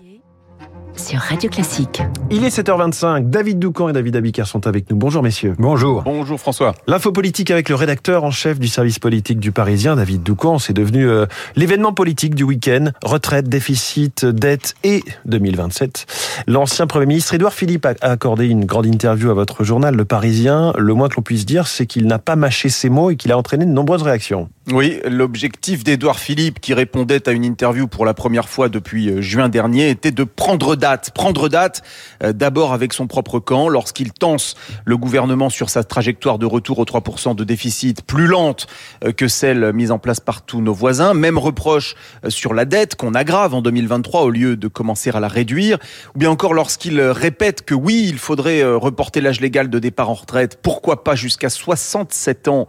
耶。Sur Radio Classique. Il est 7h25. David Doucan et David Abiker sont avec nous. Bonjour messieurs. Bonjour. Bonjour François. L'info politique avec le rédacteur en chef du service politique du Parisien, David Doucan. C'est devenu euh, l'événement politique du week-end. Retraite, déficit, dette et 2027. L'ancien Premier ministre Édouard Philippe a accordé une grande interview à votre journal, Le Parisien. Le moins que l'on puisse dire, c'est qu'il n'a pas mâché ses mots et qu'il a entraîné de nombreuses réactions. Oui, l'objectif d'Édouard Philippe, qui répondait à une interview pour la première fois depuis euh, juin dernier, était de prendre Prendre date euh, d'abord avec son propre camp, lorsqu'il tense le gouvernement sur sa trajectoire de retour aux 3% de déficit, plus lente euh, que celle mise en place par tous nos voisins. Même reproche sur la dette qu'on aggrave en 2023 au lieu de commencer à la réduire. Ou bien encore lorsqu'il répète que oui, il faudrait reporter l'âge légal de départ en retraite, pourquoi pas jusqu'à 67 ans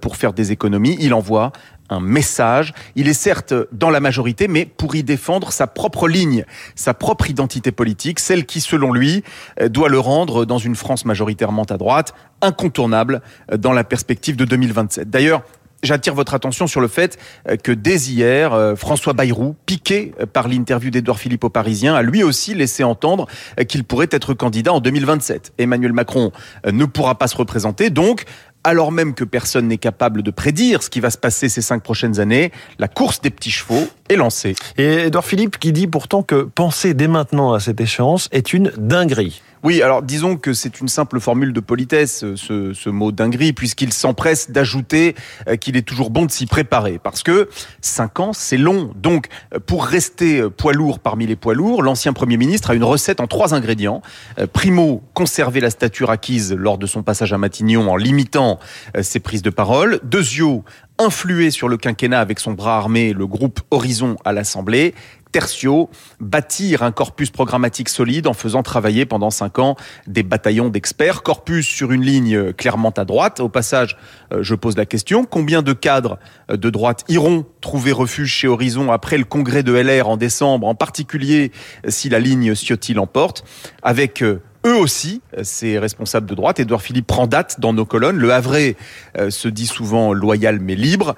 pour faire des économies. Il envoie un message. Il est certes dans la majorité, mais pour y défendre sa propre ligne, sa propre identité politique, celle qui, selon lui, doit le rendre, dans une France majoritairement à droite, incontournable dans la perspective de 2027. D'ailleurs, J'attire votre attention sur le fait que dès hier, François Bayrou, piqué par l'interview d'Edouard Philippe au Parisien, a lui aussi laissé entendre qu'il pourrait être candidat en 2027. Emmanuel Macron ne pourra pas se représenter, donc alors même que personne n'est capable de prédire ce qui va se passer ces cinq prochaines années, la course des petits chevaux est lancée. Et Edouard Philippe qui dit pourtant que penser dès maintenant à cette échéance est une dinguerie. Oui, alors disons que c'est une simple formule de politesse, ce, ce mot dinguerie, puisqu'il s'empresse d'ajouter euh, qu'il est toujours bon de s'y préparer, parce que cinq ans, c'est long. Donc, euh, pour rester euh, poids lourd parmi les poids lourds, l'ancien Premier ministre a une recette en trois ingrédients. Primo, conserver la stature acquise lors de son passage à Matignon en limitant ses prises de parole. Deuxio, influer sur le quinquennat avec son bras armé, le groupe Horizon à l'Assemblée. Tertio, bâtir un corpus programmatique solide en faisant travailler pendant cinq ans des bataillons d'experts. Corpus sur une ligne clairement à droite. Au passage, euh, je pose la question, combien de cadres euh, de droite iront trouver refuge chez Horizon après le congrès de LR en décembre, en particulier euh, si la ligne Ciotti l'emporte, avec eux aussi, ces responsables de droite. Édouard Philippe prend date dans nos colonnes. Le Havre se dit souvent loyal mais libre.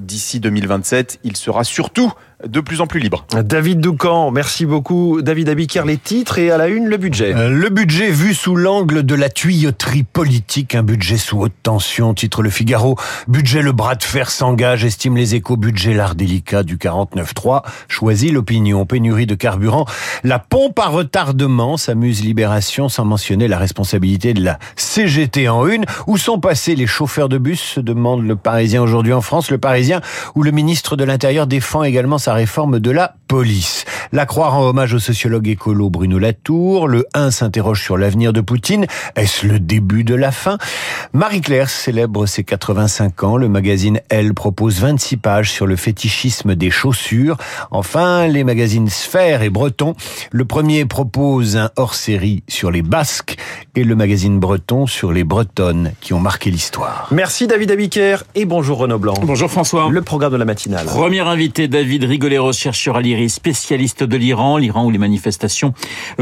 D'ici 2027, il sera surtout de plus en plus libre. David Doucan, merci beaucoup. David Abiker, les titres et à la une, le budget. Euh, le budget vu sous l'angle de la tuyauterie politique, un budget sous haute tension, titre Le Figaro. Budget, le bras de fer s'engage, estime les échos, budget, l'art délicat du 49.3. Choisit l'opinion, pénurie de carburant. La pompe à retardement s'amuse Libération sans mentionner la responsabilité de la CGT en une. Où sont passés les chauffeurs de bus, se demande le Parisien aujourd'hui en France. Le Parisien, où le ministre de l'Intérieur défend également sa réforme de la police. La Croix rend hommage au sociologue écolo Bruno Latour. Le 1 s'interroge sur l'avenir de Poutine. Est-ce le début de la fin? Marie-Claire célèbre ses 85 ans. Le magazine Elle propose 26 pages sur le fétichisme des chaussures. Enfin, les magazines Sphère et Breton. Le premier propose un hors-série sur les Basques et le magazine Breton sur les Bretonnes qui ont marqué l'histoire. Merci David Abiker et bonjour Renaud Blanc. Bonjour François. Le programme de la matinale. Premier invité David Rigoleros, chercheur à l'IRI, spécialiste de l'Iran, l'Iran où les manifestations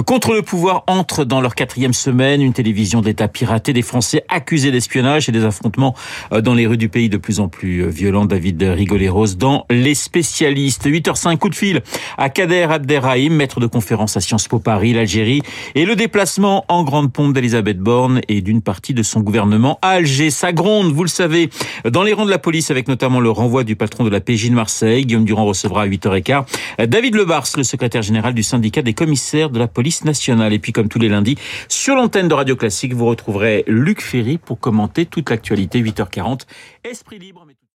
contre le pouvoir entrent dans leur quatrième semaine, une télévision d'État piratée, des Français accusés d'espionnage et des affrontements dans les rues du pays de plus en plus violents. David Rigoleros dans Les spécialistes. 8h05, coup de fil à Kader Abderrahim, maître de conférence à Sciences Po Paris, l'Algérie et le déplacement en grande pompe Elisabeth Borne et d'une partie de son gouvernement à Alger. Ça gronde, vous le savez, dans les rangs de la police avec notamment le renvoi du patron de la PJ de Marseille. Guillaume Durand recevra à 8h15 David Lebars, le secrétaire général du syndicat des commissaires de la police nationale. Et puis comme tous les lundis, sur l'antenne de Radio Classique, vous retrouverez Luc Ferry pour commenter toute l'actualité 8h40. Esprit libre.